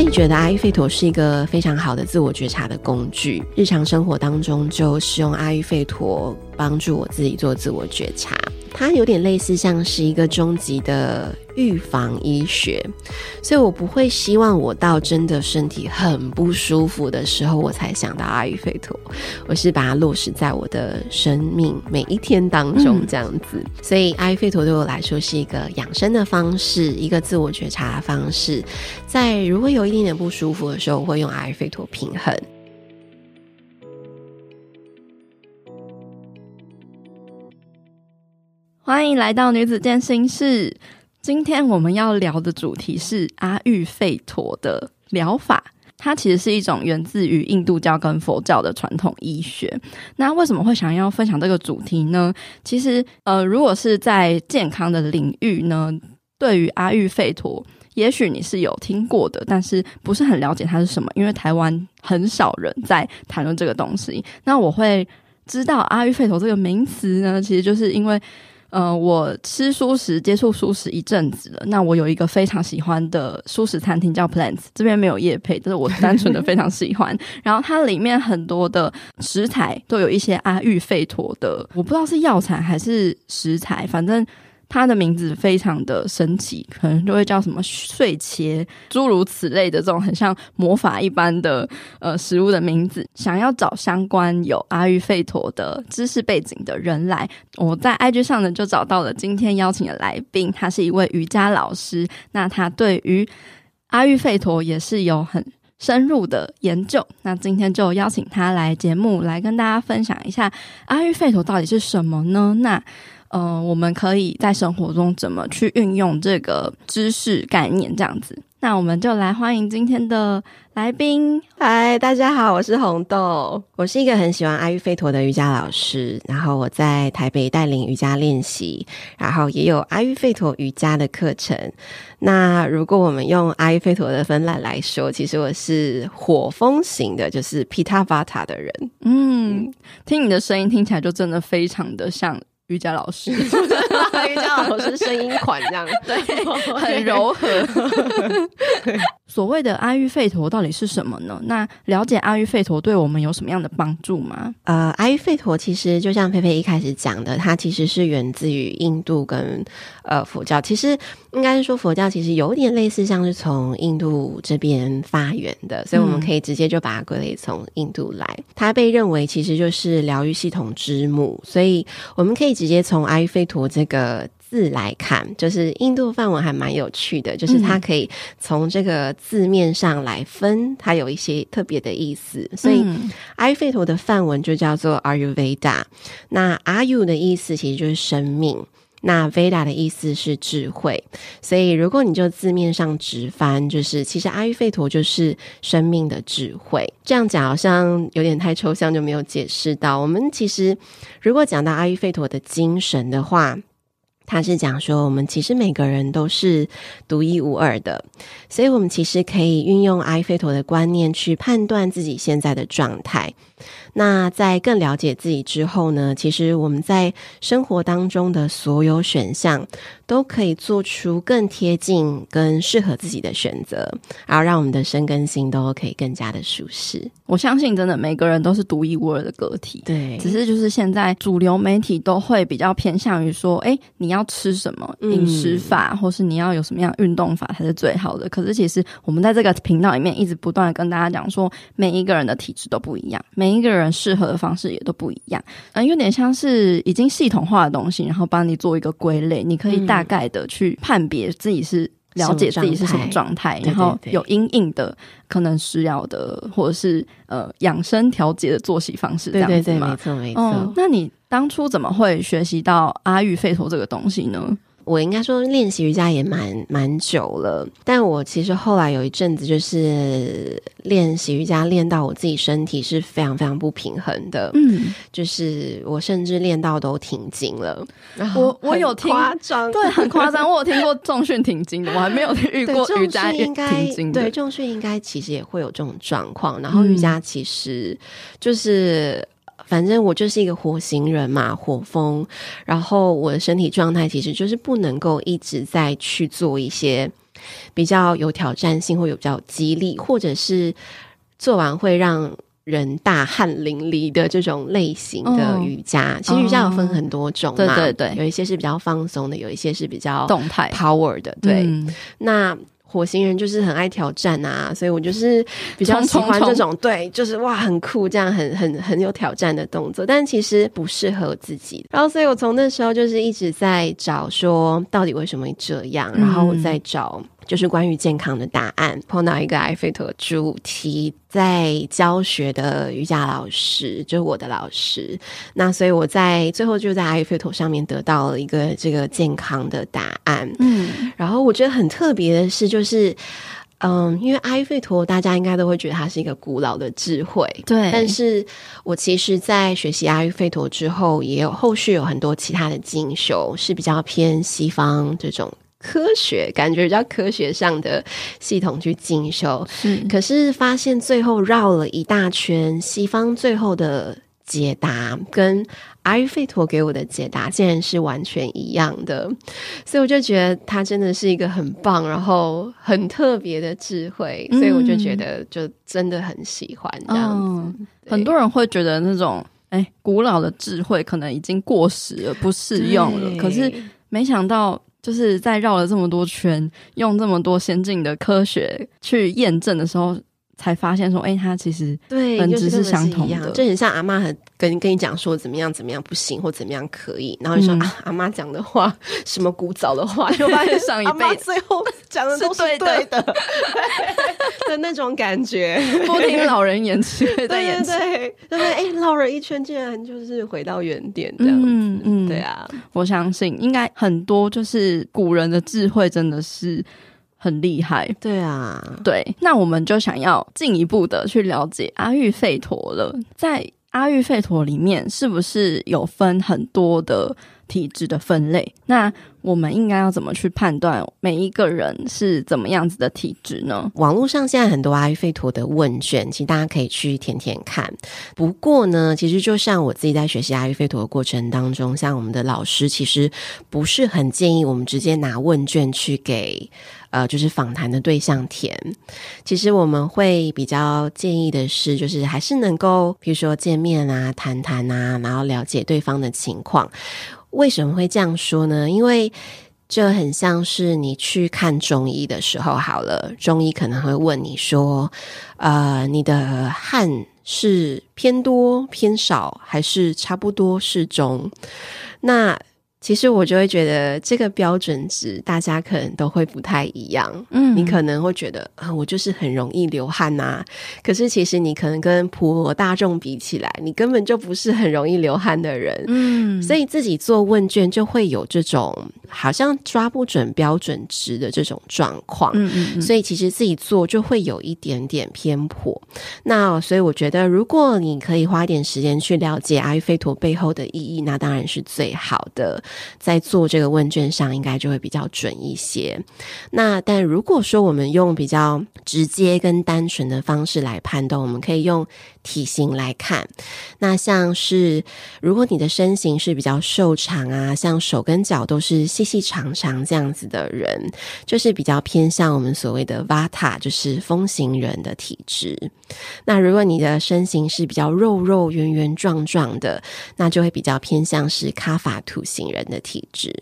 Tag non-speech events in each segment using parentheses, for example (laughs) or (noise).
自己觉得阿育吠陀是一个非常好的自我觉察的工具，日常生活当中就使用阿育吠陀帮助我自己做自我觉察。它有点类似像是一个终极的预防医学，所以我不会希望我到真的身体很不舒服的时候我才想到阿育吠陀，我是把它落实在我的生命每一天当中这样子。嗯、所以阿育吠陀对我来说是一个养生的方式，一个自我觉察的方式。在如果有一点点不舒服的时候，我会用阿育吠陀平衡。欢迎来到女子健心室。今天我们要聊的主题是阿育吠陀的疗法。它其实是一种源自于印度教跟佛教的传统医学。那为什么会想要分享这个主题呢？其实，呃，如果是在健康的领域呢，对于阿育吠陀，也许你是有听过的，但是不是很了解它是什么，因为台湾很少人在谈论这个东西。那我会知道阿育吠陀这个名词呢，其实就是因为。呃，我吃素食，接触素食一阵子了。那我有一个非常喜欢的素食餐厅叫 Plants，这边没有叶配，但是我单纯的非常喜欢。(laughs) 然后它里面很多的食材都有一些阿育吠陀的，我不知道是药材还是食材，反正。它的名字非常的神奇，可能就会叫什么碎茄，诸如此类的这种很像魔法一般的呃食物的名字。想要找相关有阿育吠陀的知识背景的人来，我在 IG 上呢就找到了今天邀请的来宾，他是一位瑜伽老师，那他对于阿育吠陀也是有很深入的研究。那今天就邀请他来节目来跟大家分享一下阿育吠陀到底是什么呢？那。嗯、呃，我们可以在生活中怎么去运用这个知识概念？这样子，那我们就来欢迎今天的来宾。嗨，大家好，我是红豆，我是一个很喜欢阿育吠陀的瑜伽老师。然后我在台北带领瑜伽练习，然后也有阿育吠陀瑜伽的课程。那如果我们用阿育吠陀的分类来说，其实我是火风型的，就是 Pitta Vata 的人。嗯，听你的声音听起来就真的非常的像。瑜伽老师，(laughs) 瑜伽老师声音款这样，(laughs) 对，(laughs) 很柔和。所谓的阿育吠陀到底是什么呢？那了解阿育吠陀对我们有什么样的帮助吗？呃，阿育吠陀其实就像佩佩一开始讲的，它其实是源自于印度跟呃佛教。其实应该是说佛教其实有点类似，像是从印度这边发源的，所以我们可以直接就把它归类从印度来。它被认为其实就是疗愈系统之母，所以我们可以直接从阿育吠陀这个。字来看，就是印度梵文还蛮有趣的，就是它可以从这个字面上来分，它有一些特别的意思。所以阿育吠陀的梵文就叫做 Ayurveda。那阿育的意思其实就是生命，那 Veda 的意思是智慧。所以如果你就字面上直翻，就是其实阿育吠陀就是生命的智慧。这样讲好像有点太抽象，就没有解释到。我们其实如果讲到阿育吠陀的精神的话，他是讲说，我们其实每个人都是独一无二的，所以我们其实可以运用阿育吠陀的观念去判断自己现在的状态。那在更了解自己之后呢，其实我们在生活当中的所有选项都可以做出更贴近、跟适合自己的选择，然后让我们的身跟心都可以更加的舒适。我相信，真的每个人都是独一无二的个体。对，只是就是现在主流媒体都会比较偏向于说，哎，你要吃什么饮食法，嗯、或是你要有什么样运动法才是最好的。可是其实我们在这个频道里面一直不断的跟大家讲说，每一个人的体质都不一样，每一个人。人适合的方式也都不一样，嗯、呃，有点像是已经系统化的东西，然后帮你做一个归类，你可以大概的去判别自己是了解自己是什么状态，然后有阴影的可能需要的或者是呃养生调节的作息方式，这样子吗？对对对，没错没错。哦，那你当初怎么会学习到阿育吠陀这个东西呢？我应该说练习瑜伽也蛮蛮久了，但我其实后来有一阵子就是练习瑜伽练到我自己身体是非常非常不平衡的，嗯，就是我甚至练到都停经了。我我有听夸张，对，很夸张。我有听过重训停经的，我还没有遇过 (laughs) 瑜伽停经的。对，重训应该其实也会有这种状况。然后瑜伽其实就是。反正我就是一个火星人嘛，火风。然后我的身体状态其实就是不能够一直在去做一些比较有挑战性，或有比较激励，或者是做完会让人大汗淋漓的这种类型的瑜伽。哦、其实瑜伽有分很多种嘛，对对对，有一些是比较放松的，有一些是比较动态 power 的。对，嗯、那。火星人就是很爱挑战啊，所以我就是比较喜欢这种，对，就是哇，很酷，这样很很很有挑战的动作，但其实不适合自己。然后，所以我从那时候就是一直在找，说到底为什么会这样，然后我在找。就是关于健康的答案，碰到一个艾菲陀主题在教学的瑜伽老师，就是我的老师。那所以我在最后就在艾菲陀上面得到了一个这个健康的答案。嗯，然后我觉得很特别的是，就是嗯，因为艾菲陀大家应该都会觉得它是一个古老的智慧，对。但是我其实，在学习阿育吠陀之后，也有后续有很多其他的进修，是比较偏西方这种。科学感觉比较科学上的系统去进修，嗯，可是发现最后绕了一大圈，西方最后的解答跟阿育吠陀给我的解答竟然是完全一样的，所以我就觉得他真的是一个很棒，然后很特别的智慧，所以我就觉得就真的很喜欢这样子。嗯，很多人会觉得那种哎，古老的智慧可能已经过时了，不适用了，可是没想到。就是在绕了这么多圈，用这么多先进的科学去验证的时候，才发现说，哎、欸，它其实对本质是相同的，就，就很像阿妈很跟跟你讲说怎么样怎么样不行或怎么样可以，然后你说、嗯、啊，阿妈讲的话什么古早的话，就发现上一辈最后讲的都是对的，对的，的那种感觉，(laughs) 不听老人言，(laughs) 吃亏在眼前，对对对，哎、欸，绕了一圈竟然就是回到原点这样子，嗯嗯，对啊，我相信应该很多就是古人的智慧真的是。很厉害，对啊，对，那我们就想要进一步的去了解阿育吠陀了。在阿育吠陀里面，是不是有分很多的体质的分类？那我们应该要怎么去判断每一个人是怎么样子的体质呢？网络上现在很多阿育吠陀的问卷，其实大家可以去填填看。不过呢，其实就像我自己在学习阿育吠陀的过程当中，像我们的老师其实不是很建议我们直接拿问卷去给。呃，就是访谈的对象填，其实我们会比较建议的是，就是还是能够，比如说见面啊、谈谈啊，然后了解对方的情况。为什么会这样说呢？因为这很像是你去看中医的时候，好了，中医可能会问你说，呃，你的汗是偏多、偏少，还是差不多适中？那其实我就会觉得这个标准值大家可能都会不太一样。嗯，你可能会觉得啊，我就是很容易流汗呐。可是其实你可能跟普罗大众比起来，你根本就不是很容易流汗的人。嗯，所以自己做问卷就会有这种好像抓不准标准值的这种状况。嗯嗯嗯。所以其实自己做就会有一点点偏颇。那所以我觉得，如果你可以花一点时间去了解阿育吠陀背后的意义，那当然是最好的。在做这个问卷上，应该就会比较准一些。那但如果说我们用比较直接跟单纯的方式来判断，我们可以用体型来看。那像是如果你的身形是比较瘦长啊，像手跟脚都是细细长长这样子的人，就是比较偏向我们所谓的 Vata，就是风型人的体质。那如果你的身形是比较肉肉圆圆壮壮的，那就会比较偏向是卡法土型人。的体质，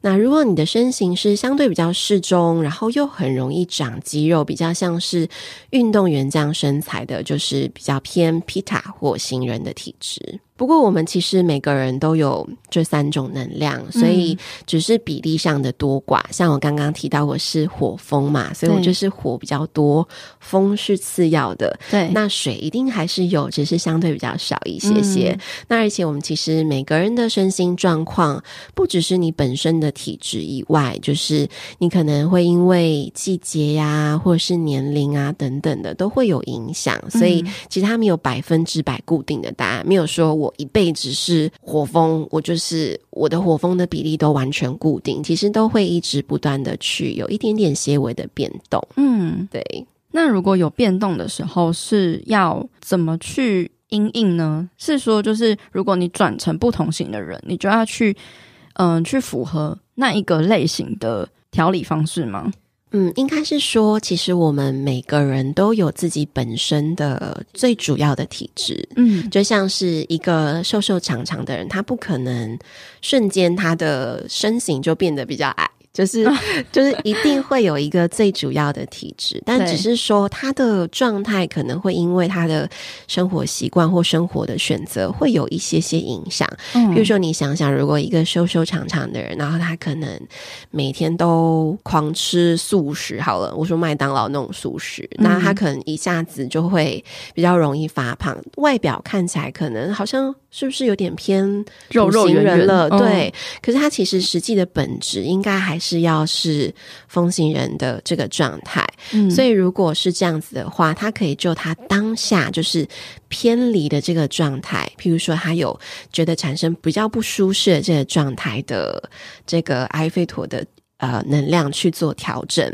那如果你的身形是相对比较适中，然后又很容易长肌肉，比较像是运动员这样身材的，就是比较偏 Pitta 火星人的体质。不过，我们其实每个人都有这三种能量，所以只是比例上的多寡。嗯、像我刚刚提到，我是火风嘛，所以我就是火比较多，风是次要的。对，那水一定还是有，只是相对比较少一些些。嗯、那而且我们其实每个人的身心状况，不只是你本身的体质以外，就是你可能会因为季节呀、啊，或者是年龄啊等等的，都会有影响。所以其实它没有百分之百固定的答案，没有说我。一辈子是火风，我就是我的火风的比例都完全固定，其实都会一直不断的去有一点点些微的变动。嗯，对。那如果有变动的时候，是要怎么去因应呢？是说，就是如果你转成不同型的人，你就要去嗯、呃、去符合那一个类型的调理方式吗？嗯，应该是说，其实我们每个人都有自己本身的最主要的体质。嗯，就像是一个瘦瘦长长的人，他不可能瞬间他的身形就变得比较矮。就是 (laughs) 就是一定会有一个最主要的体质，但只是说他的状态可能会因为他的生活习惯或生活的选择会有一些些影响。嗯，比如说你想想，如果一个修修长长的人，然后他可能每天都狂吃素食，好了，我说麦当劳那种素食，那他可能一下子就会比较容易发胖，外表看起来可能好像是不是有点偏肉肉型人了？肉肉圆圆对，可是他其实实际的本质应该还是要是风行人的这个状态，嗯，所以如果是这样子的话，他可以就他当下就是偏离的这个状态，譬如说他有觉得产生比较不舒适的这个状态的这个埃菲陀的呃能量去做调整。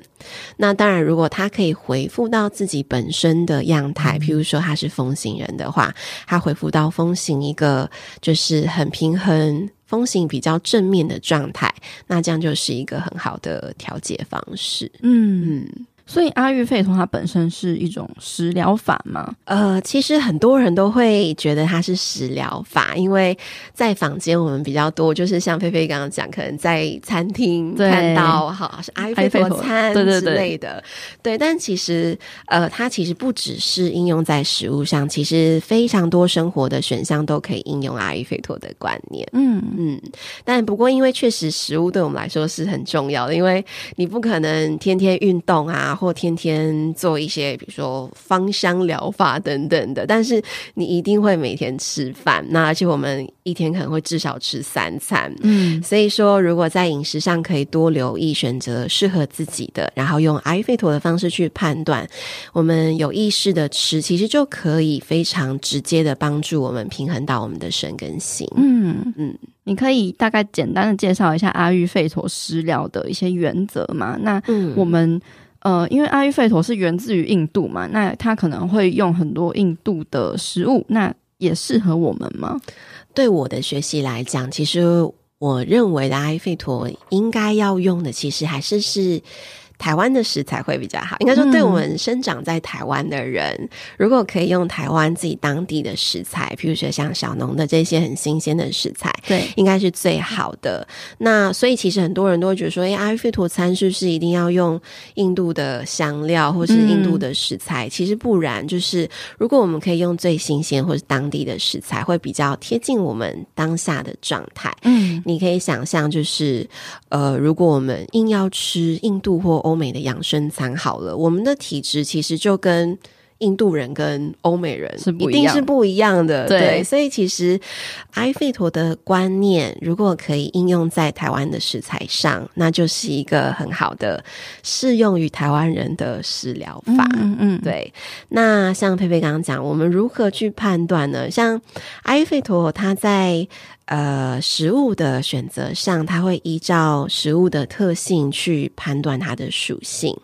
那当然，如果他可以回复到自己本身的样态，譬如说他是风行人的话，他回复到风行一个就是很平衡。风行比较正面的状态，那这样就是一个很好的调节方式。嗯。嗯所以阿育吠陀它本身是一种食疗法吗？呃，其实很多人都会觉得它是食疗法，因为在坊间我们比较多，就是像菲菲刚刚讲，可能在餐厅看到，哈是阿育吠陀餐之类的，对对对，对。但其实，呃，它其实不只是应用在食物上，其实非常多生活的选项都可以应用阿育吠陀的观念。嗯嗯。但不过，因为确实食物对我们来说是很重要的，因为你不可能天天运动啊。或天天做一些，比如说芳香疗法等等的，但是你一定会每天吃饭，那而且我们一天可能会至少吃三餐，嗯，所以说如果在饮食上可以多留意，选择适合自己的，然后用阿育吠陀的方式去判断，我们有意识的吃，其实就可以非常直接的帮助我们平衡到我们的身跟心，嗯嗯，你可以大概简单的介绍一下阿育吠陀食疗的一些原则吗？那我们。呃，因为阿育吠陀是源自于印度嘛，那它可能会用很多印度的食物，那也适合我们吗？对我的学习来讲，其实我认为的阿育吠陀应该要用的，其实还是是。台湾的食材会比较好，应该说，对我们生长在台湾的人，嗯、如果可以用台湾自己当地的食材，譬如说像小农的这些很新鲜的食材，对，应该是最好的。那所以其实很多人都会觉得说，哎，阿育吠陀餐是不是一定要用印度的香料或是印度的食材？嗯、其实不然，就是如果我们可以用最新鲜或是当地的食材，会比较贴近我们当下的状态。嗯，你可以想象，就是呃，如果我们硬要吃印度或欧美的养生餐好了，我们的体质其实就跟印度人跟欧美人是一定是不一样的，对，对。所以其实阿育吠陀的观念，如果可以应用在台湾的食材上，那就是一个很好的适用于台湾人的食疗法。嗯嗯，对。那像佩佩刚刚讲，我们如何去判断呢？像阿育吠陀，他在呃，食物的选择上，它会依照食物的特性去判断它的属性。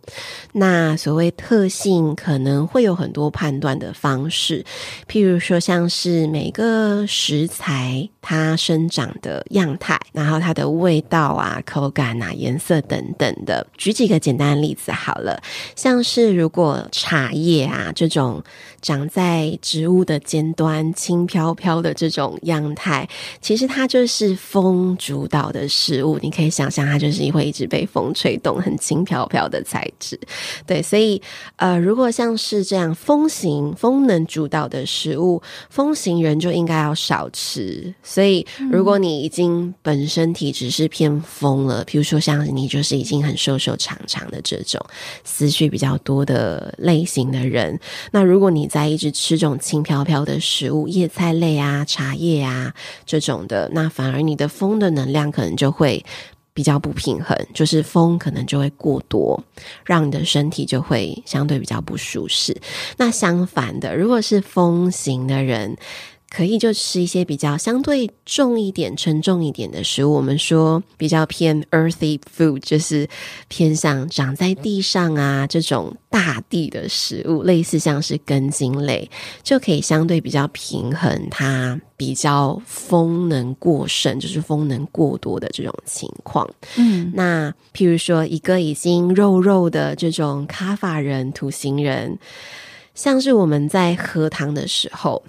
那所谓特性，可能会有很多判断的方式，譬如说，像是每个食材它生长的样态，然后它的味道啊、口感啊、颜色等等的。举几个简单的例子好了，像是如果茶叶啊这种长在植物的尖端、轻飘飘的这种样态，其实它就是风主导的食物，你可以想象它就是会一直被风吹动，很轻飘飘的材质。对，所以呃，如果像是这样风行、风能主导的食物，风行人就应该要少吃。所以，如果你已经本身体质是偏风了，比如说像你就是已经很瘦瘦长长的这种思绪比较多的类型的人，那如果你在一直吃这种轻飘飘的食物，叶菜类啊、茶叶啊这种。的那反而你的风的能量可能就会比较不平衡，就是风可能就会过多，让你的身体就会相对比较不舒适。那相反的，如果是风型的人，可以就吃一些比较相对重一点、沉重一点的食物。我们说比较偏 earthy food，就是偏向长在地上啊这种大地的食物，类似像是根茎类，就可以相对比较平衡它比较风能过剩，就是风能过多的这种情况。嗯，那譬如说一个已经肉肉的这种卡法人、土型人，像是我们在喝汤的时候。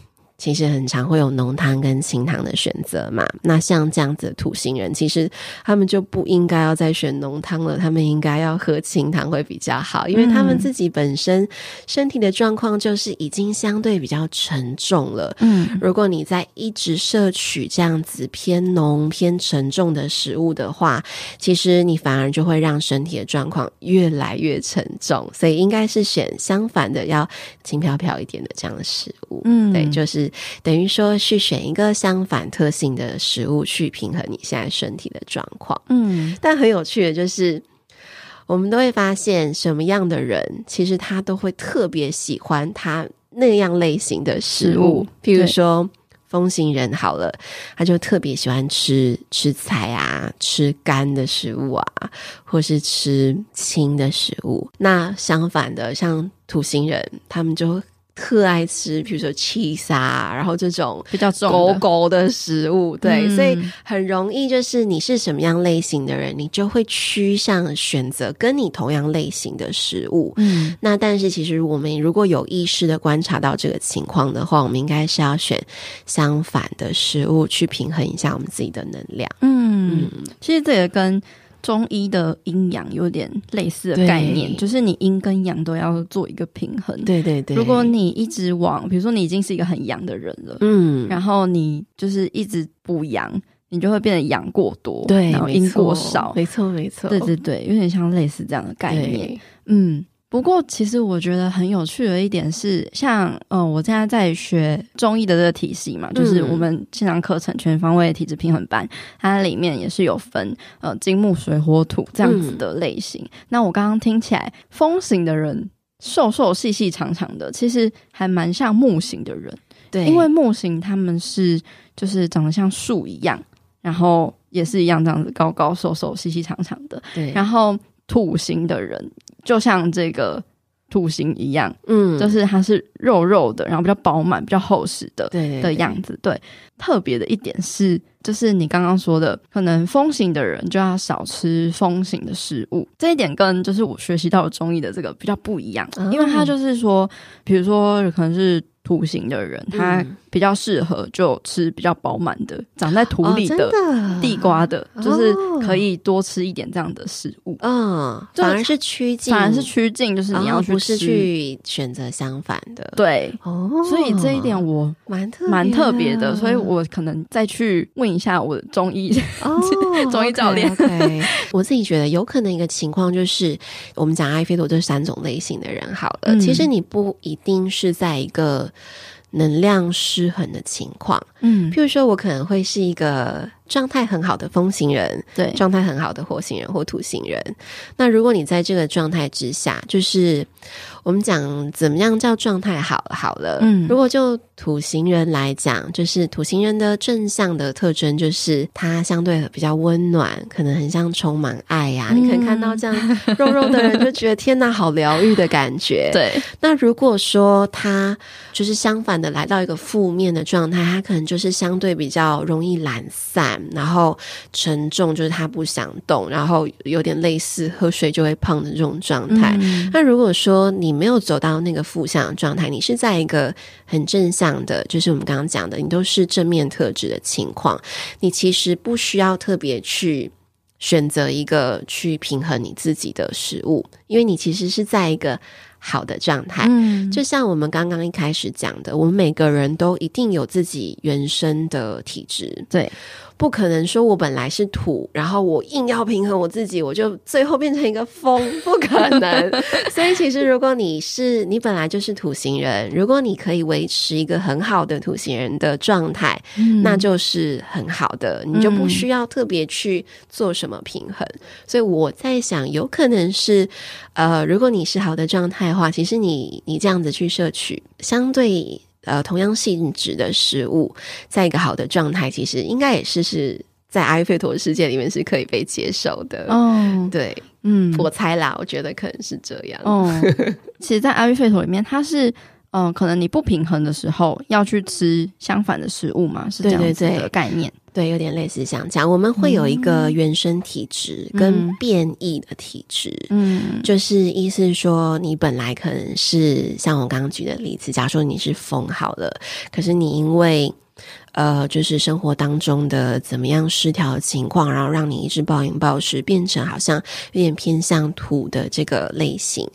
其实很常会有浓汤跟清汤的选择嘛。那像这样子的土星人，其实他们就不应该要再选浓汤了，他们应该要喝清汤会比较好，因为他们自己本身身体的状况就是已经相对比较沉重了。嗯，如果你在一直摄取这样子偏浓偏沉重的食物的话，其实你反而就会让身体的状况越来越沉重。所以应该是选相反的，要轻飘飘一点的这样的食物。嗯，对，就是。等于说去选一个相反特性的食物去平衡你现在身体的状况，嗯，但很有趣的就是，我们都会发现什么样的人，其实他都会特别喜欢他那样类型的食物。譬如说，风行人好了，他就特别喜欢吃吃菜啊，吃干的食物啊，或是吃轻的食物。那相反的，像土星人，他们就。特爱吃，比如说 cheese 啊，然后这种比较狗狗的食物，对，嗯、所以很容易就是你是什么样类型的人，你就会趋向选择跟你同样类型的食物。嗯，那但是其实我们如果有意识的观察到这个情况的话，我们应该是要选相反的食物去平衡一下我们自己的能量。嗯，嗯其实这也跟。中医的阴阳有点类似的概念，就是你阴跟阳都要做一个平衡。对对对，如果你一直往，比如说你已经是一个很阳的人了，嗯，然后你就是一直补阳，你就会变得阳过多，对，然后阴过少，没错没错，对对对，有点像类似这样的概念，嗯。不过，其实我觉得很有趣的一点是，像嗯，我现在在学中医的这个体系嘛，就是我们线上课程全方位体质平衡班，它里面也是有分呃金木水火土这样子的类型。嗯、那我刚刚听起来，风型的人瘦瘦细细长长的，其实还蛮像木型的人，对，因为木型他们是就是长得像树一样，然后也是一样这样子高高瘦瘦细细长长的，对，然后土型的人。就像这个土型一样，嗯，就是它是肉肉的，然后比较饱满、比较厚实的，对，的样子。对，特别的一点是，就是你刚刚说的，可能风型的人就要少吃风型的食物。这一点跟就是我学习到的中医的这个比较不一样，嗯，因为它就是说，比如说可能是。土型的人，他比较适合就吃比较饱满的、长在土里的地瓜的，就是可以多吃一点这样的食物。嗯，反而是趋近，反而是趋近，就是你要不是去选择相反的。对，哦，所以这一点我蛮特蛮特别的，所以我可能再去问一下我的中医 (laughs) 中医教练。我自己觉得有可能一个情况就是，我们讲阿育吠陀这三种类型的人，好了，其实你不一定是在一个。能量失衡的情况，嗯，譬如说，我可能会是一个状态很好的风行人，对，状态很好的火星人或土星人。那如果你在这个状态之下，就是。我们讲怎么样叫状态好好了。嗯，如果就土星人来讲，就是土星人的正向的特征就是他相对比较温暖，可能很像充满爱呀、啊。嗯、你可以看到这样肉肉的人，就觉得天哪，好疗愈的感觉。(laughs) 对。那如果说他就是相反的来到一个负面的状态，他可能就是相对比较容易懒散，然后沉重，就是他不想动，然后有点类似喝水就会胖的这种状态。嗯、那如果说你没有走到那个负向的状态，你是在一个很正向的，就是我们刚刚讲的，你都是正面特质的情况，你其实不需要特别去选择一个去平衡你自己的食物，因为你其实是在一个好的状态。嗯，就像我们刚刚一开始讲的，我们每个人都一定有自己原生的体质，对。不可能说，我本来是土，然后我硬要平衡我自己，我就最后变成一个风，不可能。(laughs) 所以，其实如果你是你本来就是土型人，如果你可以维持一个很好的土型人的状态，嗯、那就是很好的，你就不需要特别去做什么平衡。嗯、所以我在想，有可能是，呃，如果你是好的状态的话，其实你你这样子去摄取相对。呃同样性质的食物，在一个好的状态，其实应该也是是在阿育吠陀的世界里面是可以被接受的。哦，对，嗯，我猜啦，我觉得可能是这样。哦，(laughs) 其实，在阿育吠陀里面，它是。嗯，可能你不平衡的时候要去吃相反的食物嘛，是这样子的概念。对，对，对，对，有点类似像这样。我们会有一个原生体质跟变异的体质，嗯，就是意思说，你本来可能是像我刚刚举的例子，假如说你是风好了，可是你因为。呃，就是生活当中的怎么样失调的情况，然后让你一直暴饮暴食，变成好像有点偏向土的这个类型，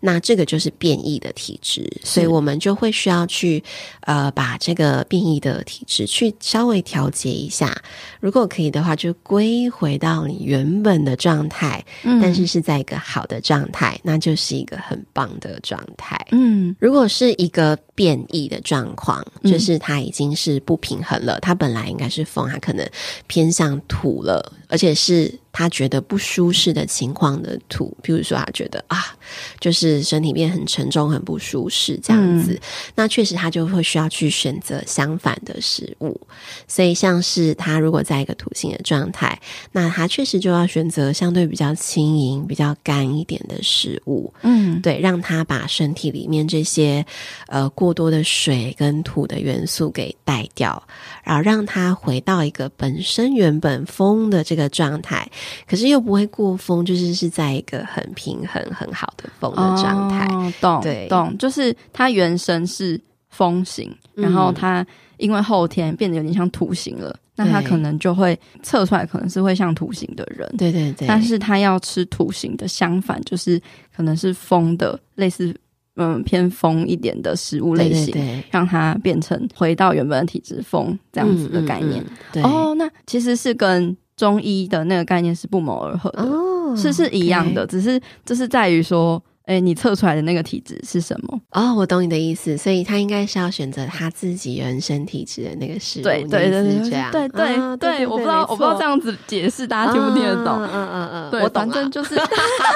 那这个就是变异的体质，所以我们就会需要去呃把这个变异的体质去稍微调节一下，如果可以的话，就归回到你原本的状态，嗯，但是是在一个好的状态，那就是一个很棒的状态。嗯，如果是一个变异的状况，就是它已经是不平衡。很了，他本来应该是风，他可能偏向土了，而且是他觉得不舒适的情况的土，比如说他觉得啊，就是身体变很沉重、很不舒适这样子，嗯、那确实他就会需要去选择相反的食物。所以像是他如果在一个土性的状态，那他确实就要选择相对比较轻盈、比较干一点的食物，嗯，对，让他把身体里面这些呃过多的水跟土的元素给带掉。然后让他回到一个本身原本风的这个状态，可是又不会过风，就是是在一个很平衡、很好的风的状态。哦、懂，对，懂，就是它原生是风型，然后它因为后天变得有点像土型了，嗯、那它可能就会测出来，可能是会像土型的人。对对对，但是它要吃土型的，相反就是可能是风的，类似。嗯，偏风一点的食物类型，对对对，让它变成回到原本的体质风这样子的概念。嗯嗯嗯、对哦，那其实是跟中医的那个概念是不谋而合的，哦、是是一样的只是就是在于说。哎、欸，你测出来的那个体质是什么？哦，我懂你的意思，所以他应该是要选择他自己原生体质的那个食物。对对对对，对对对对，我不知道我不知道这样子解释大家听不听得懂？嗯嗯嗯嗯，我反正就是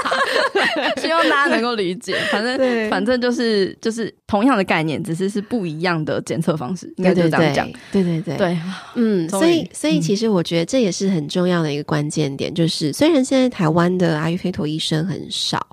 (laughs) 希望大家能够理解。反正反正就是就是同样的概念，只是是不一样的检测方式，应该就是这样讲。对对对对，嗯，所以所以其实我觉得这也是很重要的一个关键点，就是虽然现在台湾的阿育吠陀医生很少，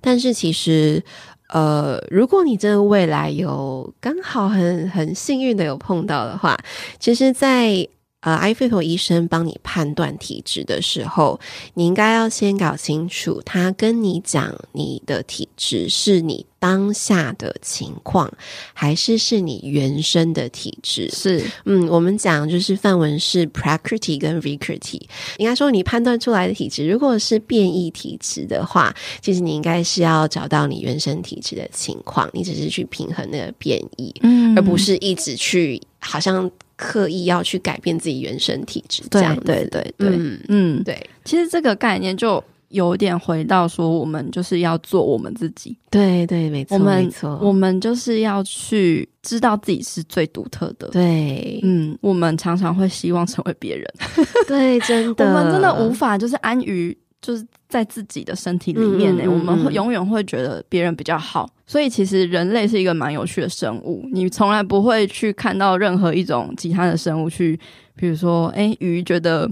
但是。其实，呃，如果你真的未来有刚好很很幸运的有碰到的话，其实在，呃阿育吠陀医生帮你判断体质的时候，你应该要先搞清楚，他跟你讲你的体质是你。当下的情况，还是是你原生的体质？是，嗯，我们讲就是范文是 prakriti 跟 vikriti，应该说你判断出来的体质，如果是变异体质的话，其实你应该是要找到你原生体质的情况，你只是去平衡那个变异，嗯，而不是一直去好像刻意要去改变自己原生体质这样子。对对对，嗯嗯，对，其实这个概念就。有点回到说，我们就是要做我们自己。对对，没错，我们没错，我们就是要去知道自己是最独特的。对，嗯，我们常常会希望成为别人。(laughs) 对，真的，我们真的无法就是安于就是在自己的身体里面呢。嗯嗯嗯，我们会永远会觉得别人比较好。所以，其实人类是一个蛮有趣的生物。你从来不会去看到任何一种其他的生物去，比如说，哎，鱼觉得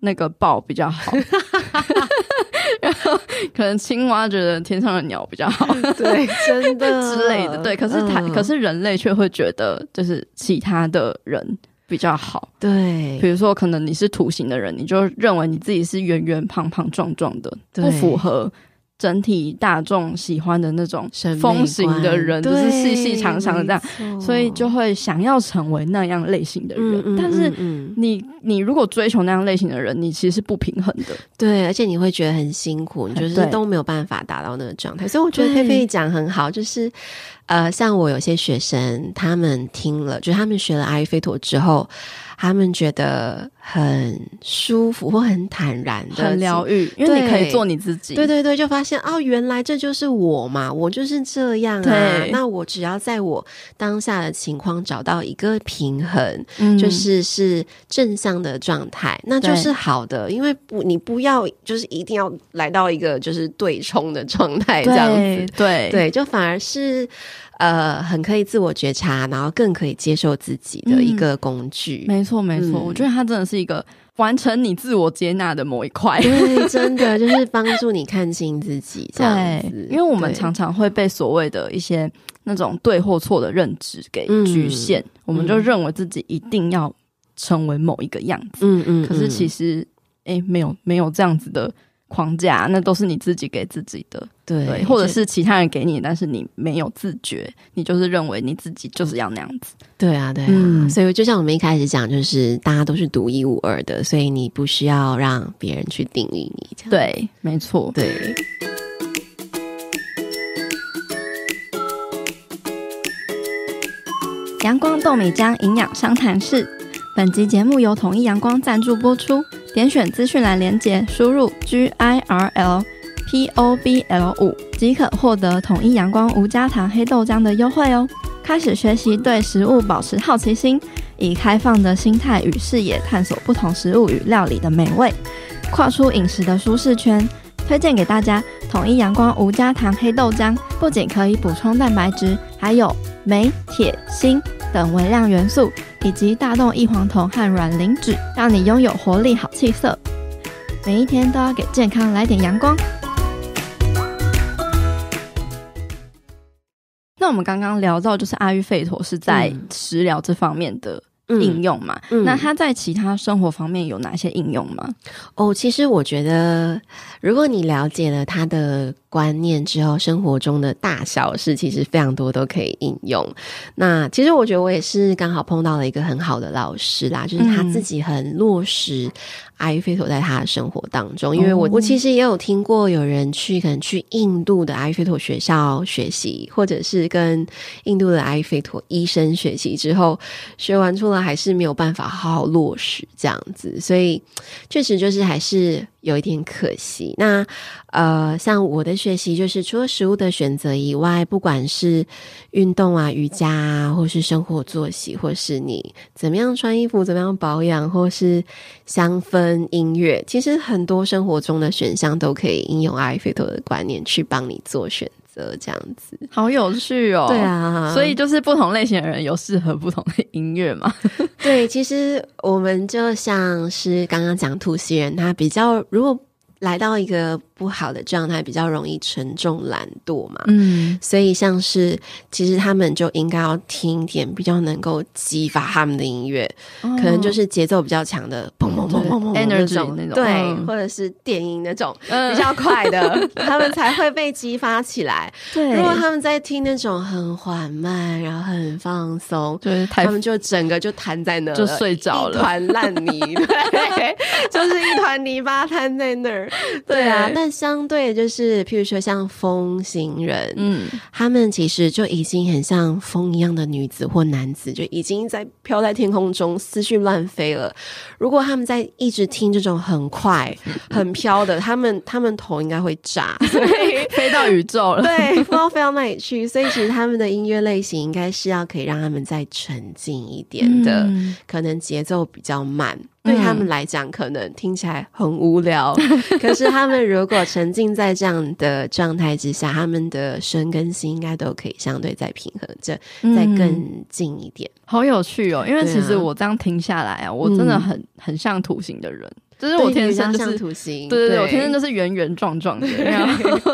那个豹比较好。(laughs) 然后可能青蛙觉得天上的鸟比较好，对，真的 (laughs) 之类的，对。可是它，嗯、可是人类却会觉得，就是其他的人比较好，对。比如说，可能你是土型的人，你就认为你自己是圆圆胖胖壮壮的，不符合。整体大众喜欢的那种风行的人，就是细细长长的这样，所以就会想要成为那样类型的人。嗯、但是你你如果追求那样类型的人，你其实是不平衡的。对，而且你会觉得很辛苦，你就是都没有办法达到那个状态。所以我觉得佩佩讲很好，就是呃，像我有些学生，他们听了，就是他们学了阿育吠陀之后。他们觉得很舒服或很坦然的，很疗愈，因为你可以做你自己。对对对，就发现哦，原来这就是我嘛，我就是这样啊。那我只要在我当下的情况找到一个平衡，嗯、就是是正向的状态，那就是好的。因为不，你不要就是一定要来到一个就是对冲的状态这样子。对对，对，就反而是呃很可以自我觉察，然后更可以接受自己的一个工具。嗯、没错，没错、嗯，我觉得它真的是一个完成你自我接纳的某一块。对，真的就是帮助你看清自己这样子。对，因为我们常常会被所谓的一些那种对或错的认知给局限，嗯、我们就认为自己一定要成为某一个样子。嗯嗯，可是其实。哎，没有没有这样子的框架，那都是你自己给自己的，对，对，或者是其他人给你，但是你没有自觉，你就是认为你自己就是要那样子。对啊，对啊，嗯，所以就像我们一开始讲，就是大家都是独一无二的，所以你不需要让别人去定义你。对，没错，对。阳光豆米浆营养商谈室，本集节目由统一阳光赞助播出。点选资讯栏连结，输入 G I R L P O B L 五即可获得统一阳光无加糖黑豆浆的优惠哦。开始学习对食物保持好奇心，以开放的心态与视野探索不同食物与料理的美味，跨出饮食的舒适圈。推荐给大家统一阳光无加糖黑豆浆，不仅可以补充蛋白质，还有镁、铁、锌等微量元素。以及大豆异黄酮和软磷脂，让你拥有活力好气色。每一天都要给健康来点阳光。那我们刚刚聊到，就是阿育吠陀是在食疗这方面的应用嘛？嗯嗯、那它在其他生活方面有哪些应用吗？哦，其实我觉得，如果你了解了它的。观念之后，生活中的大小事其实非常多都可以应用。那其实我觉得我也是刚好碰到了一个很好的老师啦，就是他自己很落实阿育吠陀在他的生活当中。因为我我其实也有听过有人去可能去印度的阿育吠陀学校学习，或者是跟印度的阿育吠陀医生学习之后，学完出来还是没有办法好好落实这样子，所以确实就是还是。有一点可惜。那呃，像我的学习，就是除了食物的选择以外，不管是运动啊、瑜伽啊，或是生活作息，或是你怎么样穿衣服、怎么样保养，或是香氛、音乐，其实很多生活中的选项都可以应用阿育吠陀的观念去帮你做选择，这样子好有趣哦。对啊，所以就是不同类型的人有适合不同的音乐嘛。(laughs) 对，其实我们就像是刚刚讲土星人，他比较如果来到一个。不好的状态比较容易沉重懒惰嘛，嗯，所以像是其实他们就应该要听一点比较能够激发他们的音乐，哦，可能就是节奏比较强的砰砰砰砰砰那种那种，对，嗯，或者是电音那种比较快的，嗯，(laughs) 他们才会被激发起来。对，如果他们在听那种很缓慢，然后很放松，对，他们就整个就瘫在那儿，就睡着了，一团烂泥，对，(laughs) 就是一团泥巴瘫在那儿。对啊，但相对就是，譬如说像风行人，嗯，他们其实就已经很像风一样的女子或男子，就已经在飘在天空中，思绪乱飞了。如果他们在一直听这种很快、(laughs) 很飘的，他们他们头应该会炸，对，(laughs) 飞到宇宙了，(laughs) 对，不知道飞到哪里去。所以其实他们的音乐类型应该是要可以让他们再沉静一点的，嗯、可能节奏比较慢。对他们来讲，可能听起来很无聊。(laughs) 可是他们如果沉浸在这样的状态之下，他们的身跟心应该都可以相对再平衡这，再更近一点。好有趣哦！因为其实我这样听下来啊，我真的很很像土星的人，就是我天生就是土星，对对对，我天生就是圆圆壮壮的。(laughs) 然后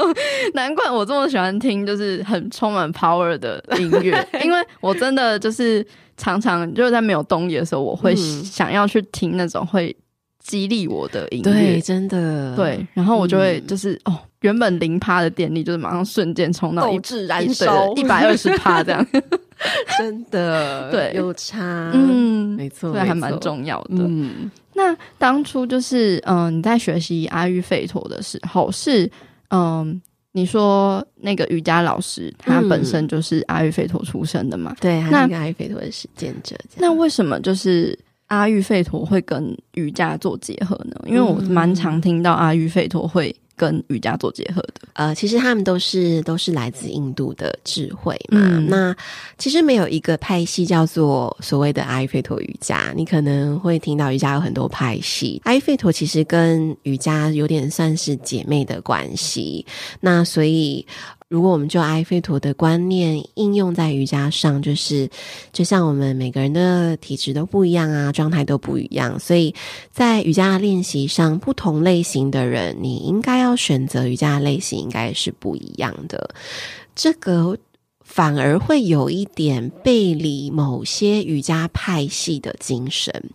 难怪我这么喜欢听，就是很充满 power 的音乐，(laughs) 因为我真的就是。常常就是在没有动力的时候，我会想要去听那种会激励我的音乐，对，真的，对，然后我就会就是、嗯、哦，原本零趴的电力，就是马上瞬间冲到斗志燃烧。一百二十趴这样，真的，(laughs) 对，有差，嗯，没错，这还蛮重要的。嗯，那当初就是嗯、呃，你在学习阿育吠陀的时候是嗯。呃你说那个瑜伽老师，他本身就是阿育吠陀出身的嘛？嗯、对，他是阿育吠陀的实践者。那为什么就是阿育吠陀会跟瑜伽做结合呢？因为我蛮常听到阿育吠陀会跟瑜伽做结合的。呃，其实他们都是都是来自印度的智慧嘛。嗯、那其实没有一个派系叫做所谓的阿育吠陀瑜伽。你可能会听到瑜伽有很多派系，阿育吠陀其实跟瑜伽有点算是姐妹的关系。那所以。如果我们就阿育吠陀的观念应用在瑜伽上，就是就像我们每个人的体质都不一样啊，状态都不一样，所以在瑜伽练习上，不同类型的人，你应该要选择瑜伽类型应该是不一样的。这个反而会有一点背离某些瑜伽派系的精神，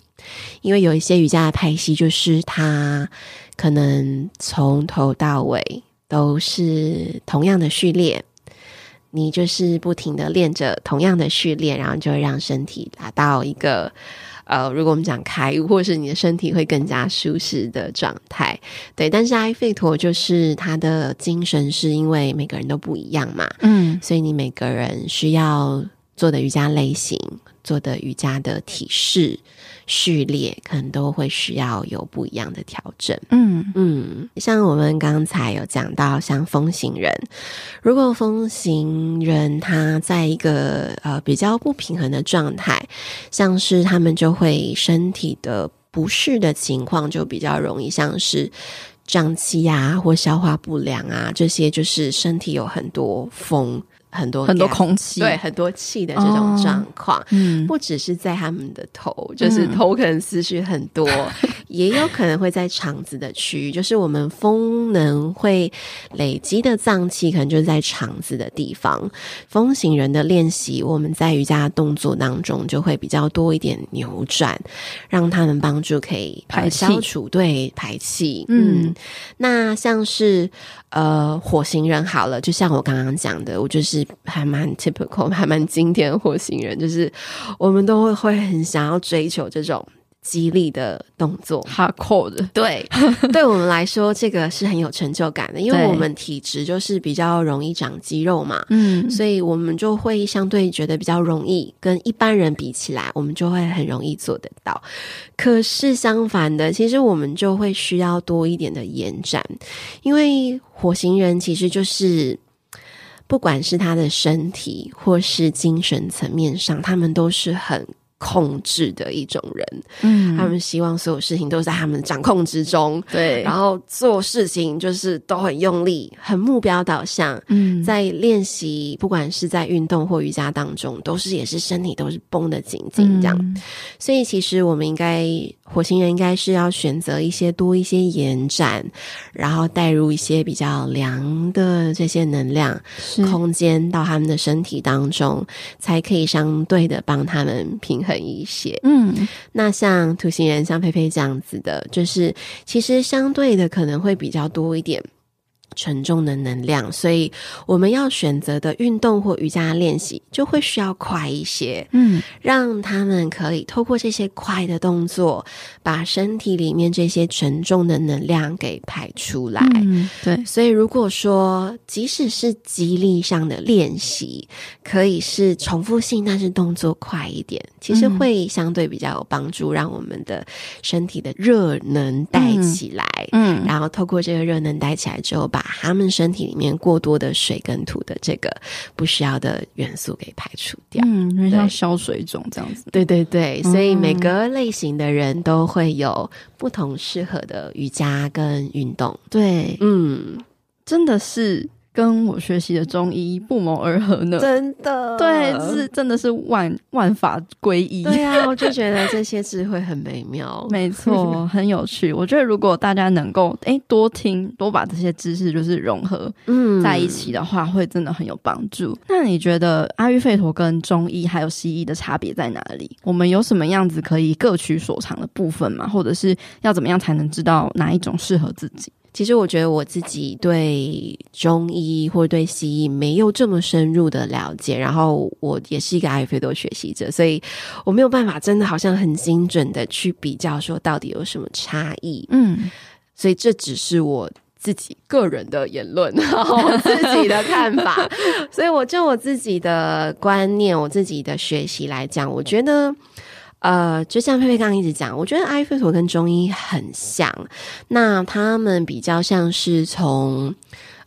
因为有一些瑜伽派系，就是他可能从头到尾。都是同样的序列，你就是不停的练着同样的序列，然后就会让身体达到一个呃，如果我们讲开悟，或是你的身体会更加舒适的状态。对，但是阿育吠陀就是他的精神，是因为每个人都不一样嘛，嗯，所以你每个人需要做的瑜伽类型，做的瑜伽的体式。序列可能都会需要有不一样的调整，嗯嗯，像我们刚才有讲到，像风行人，如果风行人他在一个呃比较不平衡的状态，像是他们就会身体的不适的情况就比较容易，像是胀气啊或消化不良啊，这些就是身体有很多风。很多很多空气，对，很多气的这种状况，哦，嗯，不只是在他们的头，就是头可能思绪很多，嗯，(laughs) 也有可能会在肠子的区域，就是我们风能会累积的脏器，可能就是在肠子的地方。风行人的练习，我们在瑜伽动作当中就会比较多一点扭转，让他们帮助可以排消除，对，排气。嗯，那像是。呃，火星人好了，就像我刚刚讲的，我就是还蛮 typical，还蛮经典的火星人，就是我们都会会很想要追求这种。激励的动作，hardcore 的，对，(laughs) 对我们来说，这个是很有成就感的，因为我们体质就是比较容易长肌肉嘛，嗯，所以我们就会相对觉得比较容易，跟一般人比起来，我们就会很容易做得到。可是相反的，其实我们就会需要多一点的延展，因为火星人其实就是，不管是他的身体或是精神层面上，他们都是很。控制的一种人，嗯，他们希望所有事情都在他们掌控之中，对，然后做事情就是都很用力，很目标导向，嗯，在练习，不管是在运动或瑜伽当中，都是也是身体都是绷得紧紧这样，嗯，所以其实我们应该。火星人应该是要选择一些多一些延展，然后带入一些比较凉的这些能量空间到他们的身体当中，才可以相对的帮他们平衡一些。嗯，那像土星人，像佩佩这样子的，就是其实相对的可能会比较多一点。沉重的能量，所以我们要选择的运动或瑜伽练习就会需要快一些，嗯，让他们可以透过这些快的动作，把身体里面这些沉重的能量给排出来。嗯，对，所以如果说即使是肌力上的练习，可以是重复性，但是动作快一点，其实会相对比较有帮助，让我们的身体的热能带起来，嗯，然后透过这个热能带起来之后，把他们身体里面过多的水跟土的这个不需要的元素给排除掉，嗯，因为像消水肿这样子。对对对，所以每个类型的人都会有不同适合的瑜伽跟运动。对，嗯，真的是。跟我学习的中医不谋而合呢，真的，对，是真的是万万法归一。对啊，我就觉得这些智慧很美妙，(laughs) 没错，很有趣。我觉得如果大家能够哎多听，多把这些知识就是融合嗯在一起的话，嗯、会真的很有帮助。那你觉得阿育吠陀跟中医还有西医的差别在哪里？我们有什么样子可以各取所长的部分吗？或者是要怎么样才能知道哪一种适合自己？其实我觉得我自己对中医或者对西医没有这么深入的了解，然后我也是一个阿育吠陀学习者，所以我没有办法真的好像很精准的去比较说到底有什么差异。嗯，所以这只是我自己个人的言论，然后我自己的看法。所以我就我自己的观念，我自己的学习来讲，我觉得。呃，就像佩佩刚刚一直讲，我觉得阿育吠陀跟中医很像，那他们比较像是从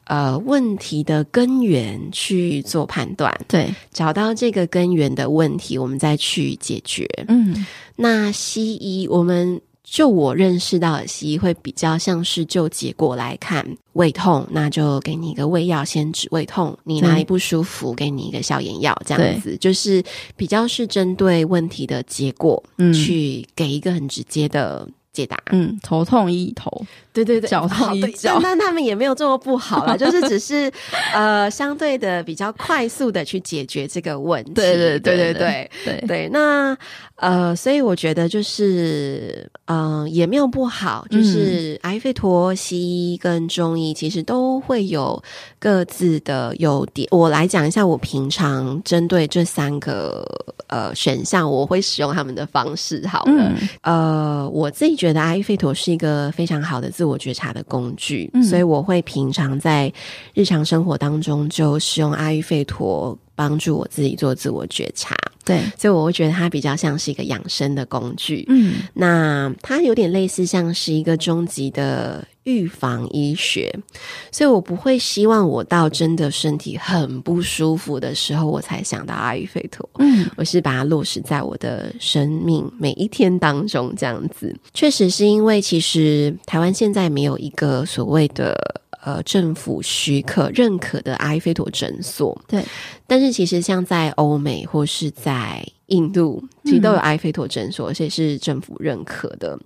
呃问题的根源去做判断，对，找到这个根源的问题，我们再去解决。嗯，那西医我们。就我认识到的西医会比较像是就结果来看，胃痛，那就给你一个胃药先止胃痛，你哪里不舒服，给你一个消炎药，这样子。就是比较是针对问题的结果，嗯，去给一个很直接的解答。嗯，头痛医头。对对对，脚痛医脚，但他们也没有这么不好了，(laughs) 就是只是呃，相对的比较快速的去解决这个问题。(laughs) 对对对对对对对。那呃，所以我觉得就是嗯、呃，也没有不好，就是阿育吠陀、西医跟中医其实都会有各自的优点。我来讲一下，我平常针对这三个呃选项，我会使用他们的方式。好了，嗯、呃，我自己觉得阿育吠陀是一个非常好的自我觉察的工具，嗯，所以我会平常在日常生活当中就使用阿育吠陀帮助我自己做自我觉察。对，所以我会觉得它比较像是一个养生的工具。嗯，那它有点类似像是一个终极的预防医学，所以我不会希望我到真的身体很不舒服的时候，我才想到阿育吠陀。嗯，我是把它落实在我的生命每一天当中，这样子。确实是因为其实台湾现在没有一个所谓的。呃，政府许可认可的阿育吠陀诊所，对。但是其实像在欧美或是在印度，其实都有阿育吠陀诊所，而且是政府认可的。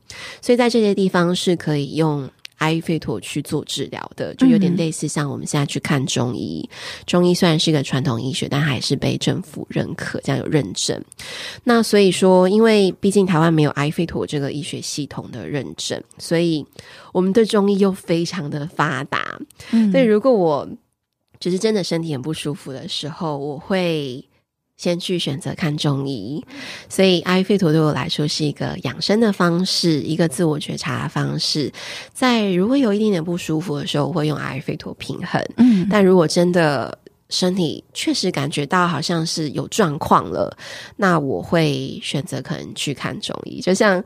所以在这些地方是可以用。阿育吠陀去做治疗的，就有点类似像我们现在去看中医。嗯、中医虽然是一个传统医学，但还是被政府认可，这样有认证。那所以说，因为毕竟台湾没有阿育吠陀这个医学系统的认证，所以我们对中医又非常的发达。嗯、所以如果我只是真的身体很不舒服的时候，我会。先去选择看中医，所以阿育吠陀对我来说是一个养生的方式，一个自我觉察的方式。在如果有一点点不舒服的时候，我会用阿育吠陀平衡。嗯，但如果真的身体确实感觉到好像是有状况了，那我会选择可能去看中医。就像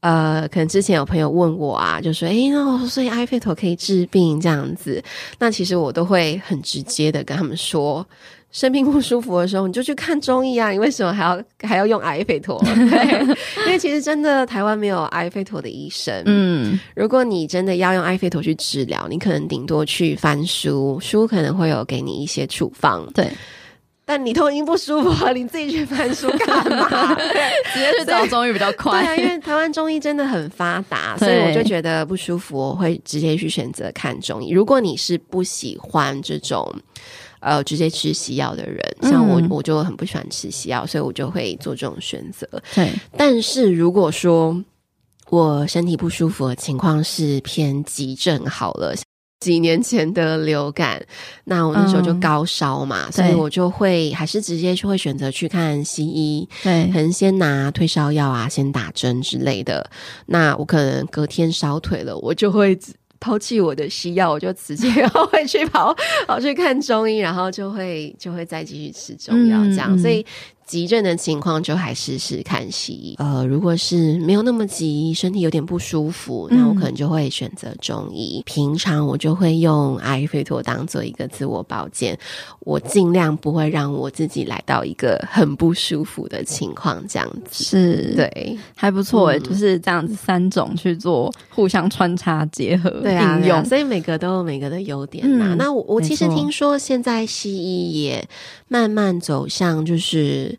呃，可能之前有朋友问我啊，就说：“诶，那所以阿育吠陀可以治病这样子？”那其实我都会很直接的跟他们说。生病不舒服的时候，你就去看中医啊！你为什么还要还要用阿育吠陀？(laughs) 对，因为其实真的台湾没有阿育吠陀的医生。嗯，如果你真的要用阿育吠陀去治疗，你可能顶多去翻书，书可能会有给你一些处方。对，但你都已经不舒服了，你自己去翻书干嘛？(laughs) 直接去找中医比较快。对啊，因为台湾中医真的很发达，所以我就觉得不舒服，我会直接去选择看中医。如果你是不喜欢这种。呃，直接吃西药的人，像我，我就很不喜欢吃西药，所以我就会做这种选择。对，但是如果说我身体不舒服的情况是偏急症，好了，几年前的流感，那我那时候就高烧嘛，所以我就会还是直接就会选择去看西医，对，可能先拿退烧药啊，先打针之类的。那我可能隔天烧腿了，我就会。抛弃我的西药，(laughs) 我就直接会去跑跑去看中医，然后就会就会再继续吃中药，这样，嗯嗯、所以。急症的情况就还是是看西医。呃，如果是没有那么急，身体有点不舒服，那我可能就会选择中医。嗯、平常我就会用阿育吠陀当做一个自我保健，我尽量不会让我自己来到一个很不舒服的情况，这样子是对，还不错诶、嗯、就是这样子三种去做互相穿插结合对啊，应用，所以每个都有每个的优点呐、嗯。那我我其实听说现在西医也慢慢走向就是。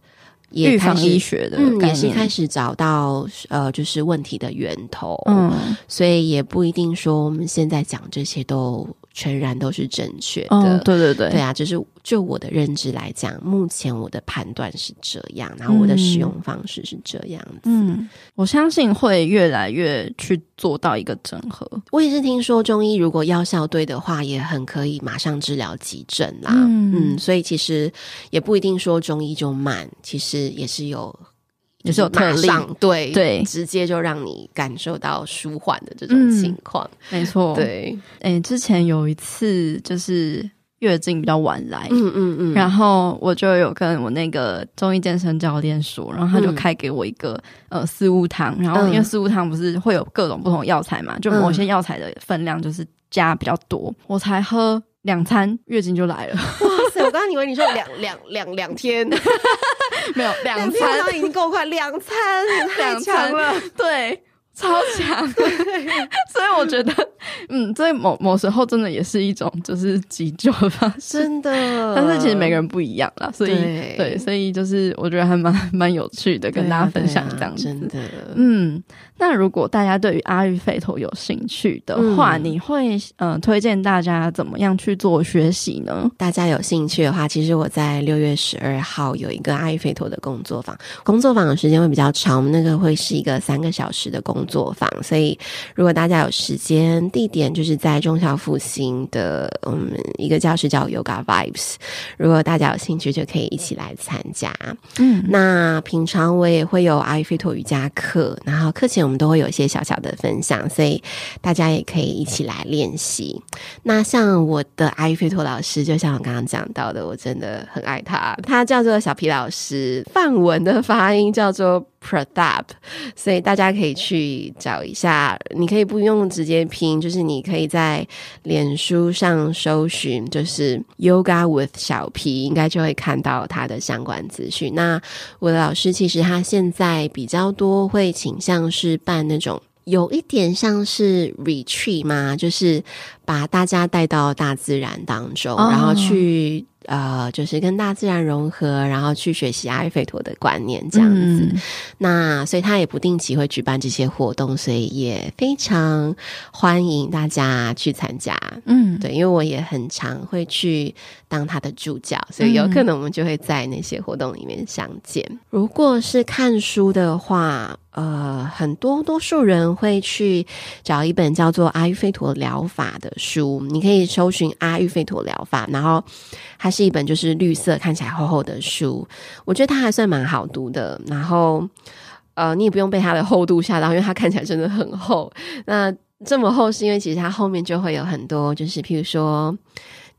预防医学的，嗯，也是开始找到呃，就是问题的源头，嗯，所以也不一定说我们现在讲这些都。全然都是正确的。哦，对对对，对啊，就是就我的认知来讲，目前我的判断是这样，然后我的使用方式是这样子。嗯，我相信会越来越去做到一个整合。我也是听说中医如果药效对的话，也很可以马上治疗急症啦。嗯，嗯，所以其实也不一定说中医就慢，其实也是有。也是有特例，对对，直接就让你感受到舒缓的这种情况，嗯、没错。对，哎、欸，之前有一次就是月经比较晚来，嗯嗯嗯，然后我就有跟我那个中医健身教练说，然后他就开给我一个、嗯、呃四物汤，然后因为四物汤不是会有各种不同药材嘛，就某些药材的分量就是加比较多，我才喝两餐月经就来了。哇塞！我刚刚以为你说两两两两天，没有两餐已经够快，两餐太强了，对。超强，对，(laughs) 所以我觉得，嗯，所以某某时候真的也是一种就是急救的方式，真的。但是其实每个人不一样啦，所以对，对，所以就是我觉得还蛮蛮有趣的，跟大家分享这样子。真的，嗯，那如果大家对于阿育吠陀有兴趣的话，嗯、你会呃推荐大家怎么样去做学习呢？大家有兴趣的话，其实我在六月十二号有一个阿育吠陀的工作坊，工作坊的时间会比较长，我们那个会是一个三个小时的工。作坊，所以如果大家有时间，地点就是在中孝复兴的嗯一个教室叫 Yoga Vibes。如果大家有兴趣，就可以一起来参加。嗯，那平常我也会有阿育吠陀瑜伽课，然后课前我们都会有一些小小的分享，所以大家也可以一起来练习。那像我的阿育吠陀老师，就像我刚刚讲到的，我真的很爱他，他叫做小皮老师，范文的发音叫做。Pratap，所以大家可以去找一下。你可以不用直接拼，就是你可以在脸书上搜寻，就是 Yoga with 小皮，应该就会看到他的相关资讯。那我的老师其实他现在比较多会倾向是办那种有一点像是 retreat 嘛，就是把大家带到大自然当中，哦、然后去。呃，就是跟大自然融合，然后去学习阿育吠陀的观念这样子。嗯、那所以他也不定期会举办这些活动，所以也非常欢迎大家去参加。嗯，对，因为我也很常会去当他的助教，所以有可能我们就会在那些活动里面相见。嗯、如果是看书的话，呃，很多多数人会去找一本叫做《阿育吠陀疗法》的书，你可以搜寻“阿育吠陀疗法”，然后它是一本就是绿色、看起来厚厚的书，我觉得它还算蛮好读的。然后，呃，你也不用被它的厚度吓到，因为它看起来真的很厚。那这么厚是因为其实它后面就会有很多，就是譬如说。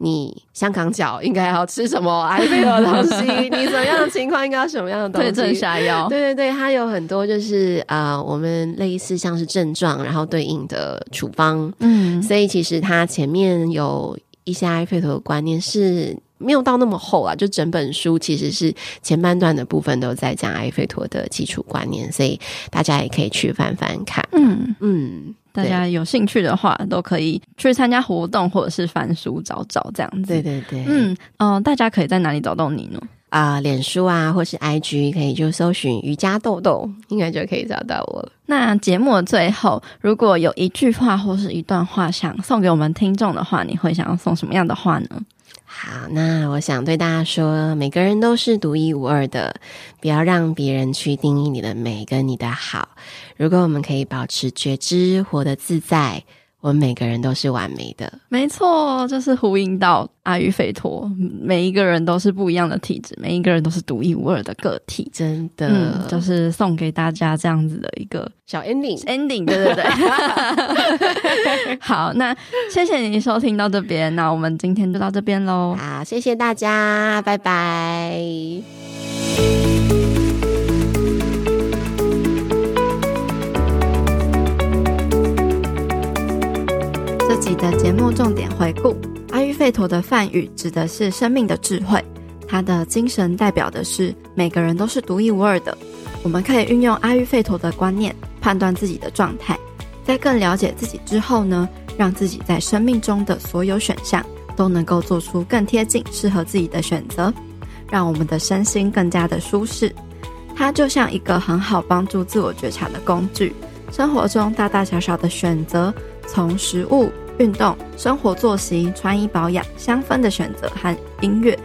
你香港脚应该要吃什么阿育吠陀的东西？你什么样的情况应该要什么样的东西？对症下药。对对对，它有很多就是呃，我们类似像是症状，然后对应的处方。嗯，所以其实它前面有一些阿育吠陀的观念是没有到那么厚啊，就整本书其实是前半段的部分都在讲阿育吠陀的基础观念，所以大家也可以去翻翻看。嗯嗯。嗯大家有兴趣的话，都可以去参加活动，或者是翻书找找这样子。对对对，嗯嗯、呃，大家可以在哪里找到你呢？啊、呃，脸书啊，或是 IG，可以就搜寻瑜伽豆豆，应该就可以找到我了。那节目的最后，如果有一句话或是一段话想送给我们听众的话，你会想要送什么样的话呢？好，那我想对大家说，每个人都是独一无二的，不要让别人去定义你的美跟你的好。如果我们可以保持觉知，活得自在。我们每个人都是完美的，没错，就是呼应到阿育吠陀，每一个人都是不一样的体质，每一个人都是独一无二的个体，真的，嗯，就是送给大家这样子的一个小 ending，ending，对对对。(laughs) 好，那谢谢你收听到这边，那我们今天就到这边喽。好，谢谢大家，拜拜。集的节目重点回顾：阿育吠陀的梵语指的是生命的智慧，它的精神代表的是每个人都是独一无二的。我们可以运用阿育吠陀的观念判断自己的状态，在更了解自己之后呢，让自己在生命中的所有选项都能够做出更贴近适合自己的选择，让我们的身心更加的舒适。它就像一个很好帮助自我觉察的工具，生活中大大小小的选择。从食物、运动、生活作息、穿衣保养、香氛的选择和音乐，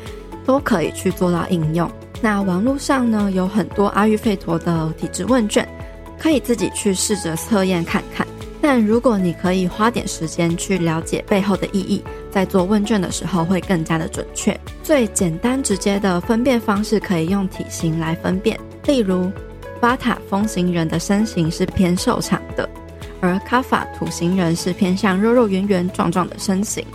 都可以去做到应用。那网络上呢，有很多阿育吠陀的体质问卷，可以自己去试着测验看看。但如果你可以花点时间去了解背后的意义，在做问卷的时候会更加的准确。最简单直接的分辨方式可以用体型来分辨，例如巴塔风行人的身形是偏瘦长的。而卡法土型人是偏向肉肉圆圆壮壮的身形，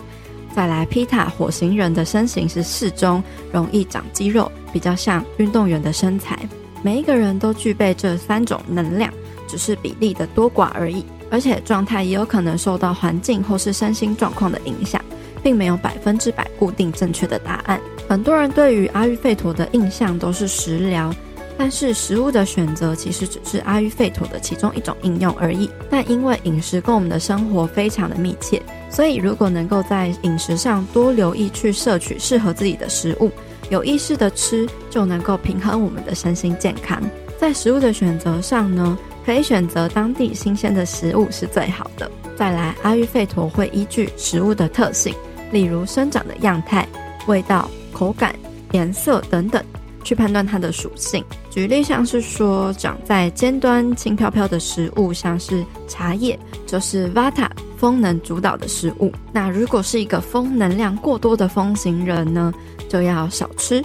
再来，皮塔火星人的身形是适中，容易长肌肉，比较像运动员的身材。每一个人都具备这三种能量，只是比例的多寡而已。而且状态也有可能受到环境或是身心状况的影响，并没有百分之百固定正确的答案。很多人对于阿育吠陀的印象都是食疗。但是食物的选择其实只是阿育吠陀的其中一种应用而已。但因为饮食跟我们的生活非常的密切，所以如果能够在饮食上多留意去摄取适合自己的食物，有意识的吃，就能够平衡我们的身心健康。在食物的选择上呢，可以选择当地新鲜的食物是最好的。再来，阿育吠陀会依据食物的特性，例如生长的样态、味道、口感、颜色等等。去判断它的属性。举例像是说，长在尖端轻飘飘的食物，像是茶叶，就是 Vata 风能主导的食物。那如果是一个风能量过多的风型人呢，就要少吃。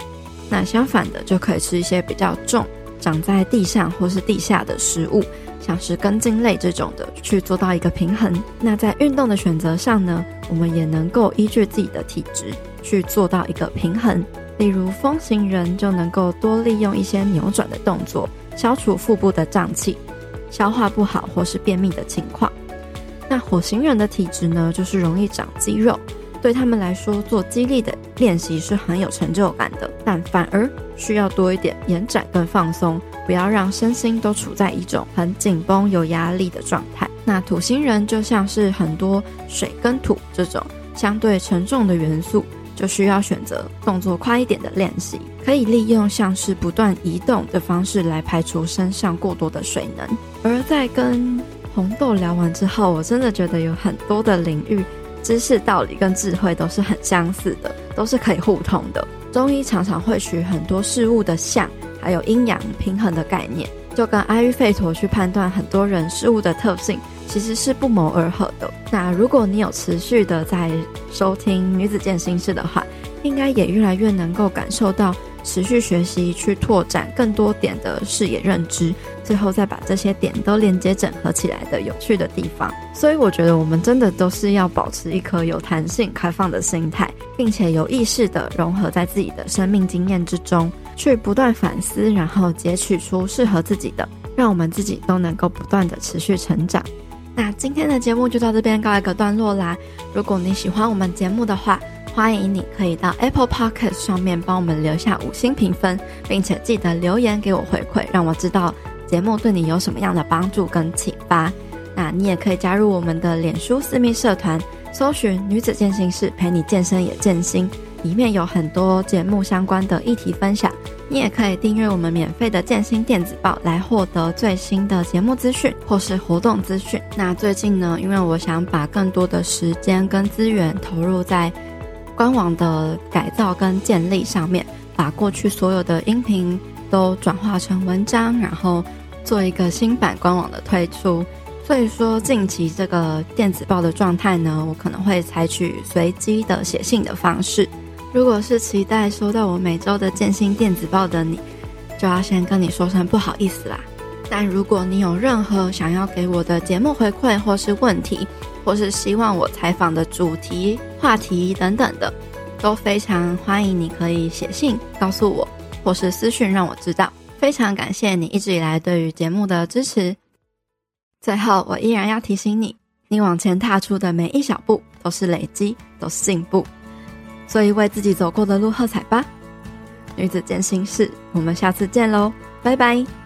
那相反的，就可以吃一些比较重、长在地上或是地下的食物，像是根茎类这种的，去做到一个平衡。那在运动的选择上呢，我们也能够依据自己的体质去做到一个平衡。例如风型人就能够多利用一些扭转的动作，消除腹部的胀气、消化不好或是便秘的情况。那火星人的体质呢，就是容易长肌肉，对他们来说做肌力的练习是很有成就感的，但反而需要多一点延展跟放松，不要让身心都处在一种很紧绷、有压力的状态。那土星人就像是很多水跟土这种相对沉重的元素。就需要选择动作快一点的练习，可以利用像是不断移动的方式来排除身上过多的水能。而在跟红豆聊完之后，我真的觉得有很多的领域知识、道理跟智慧都是很相似的，都是可以互通的。中医常常会取很多事物的相，还有阴阳平衡的概念，就跟阿育吠陀去判断很多人事物的特性。其实是不谋而合的。那如果你有持续的在收听女子健心室的话，应该也越来越能够感受到持续学习去拓展更多点的视野认知，最后再把这些点都连接整合起来的有趣的地方。所以我觉得我们真的都是要保持一颗有弹性、开放的心态，并且有意识的融合在自己的生命经验之中，去不断反思，然后截取出适合自己的，让我们自己都能够不断的持续成长。那今天的节目就到这边告一个段落啦。如果你喜欢我们节目的话，欢迎你可以到 Apple Podcast 上面帮我们留下五星评分，并且记得留言给我回馈，让我知道节目对你有什么样的帮助跟启发。那你也可以加入我们的脸书私密社团，搜寻“女子健身室”，陪你健身也健心。里面有很多节目相关的议题分享，你也可以订阅我们免费的建新电子报来获得最新的节目资讯或是活动资讯。那最近呢，因为我想把更多的时间跟资源投入在官网的改造跟建立上面，把过去所有的音频都转化成文章，然后做一个新版官网的推出。所以说，近期这个电子报的状态呢，我可能会采取随机的写信的方式。如果是期待收到我每周的建新电子报的你，就要先跟你说声不好意思啦。但如果你有任何想要给我的节目回馈，或是问题，或是希望我采访的主题、话题等等的，都非常欢迎你可以写信告诉我，或是私讯让我知道。非常感谢你一直以来对于节目的支持。最后，我依然要提醒你，你往前踏出的每一小步都是累积，都是进步。所以为自己走过的路喝彩吧，女子健心事，我们下次见喽，拜拜。